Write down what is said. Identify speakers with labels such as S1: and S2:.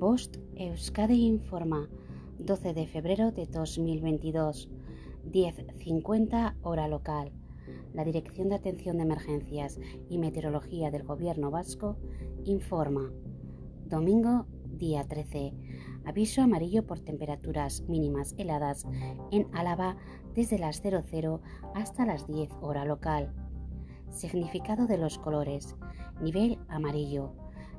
S1: Bost Euskadi informa 12 de febrero de 2022, 10.50 hora local. La Dirección de Atención de Emergencias y Meteorología del Gobierno Vasco informa. Domingo, día 13. Aviso amarillo por temperaturas mínimas heladas en Álava desde las 00 hasta las 10 hora local. Significado de los colores. Nivel amarillo.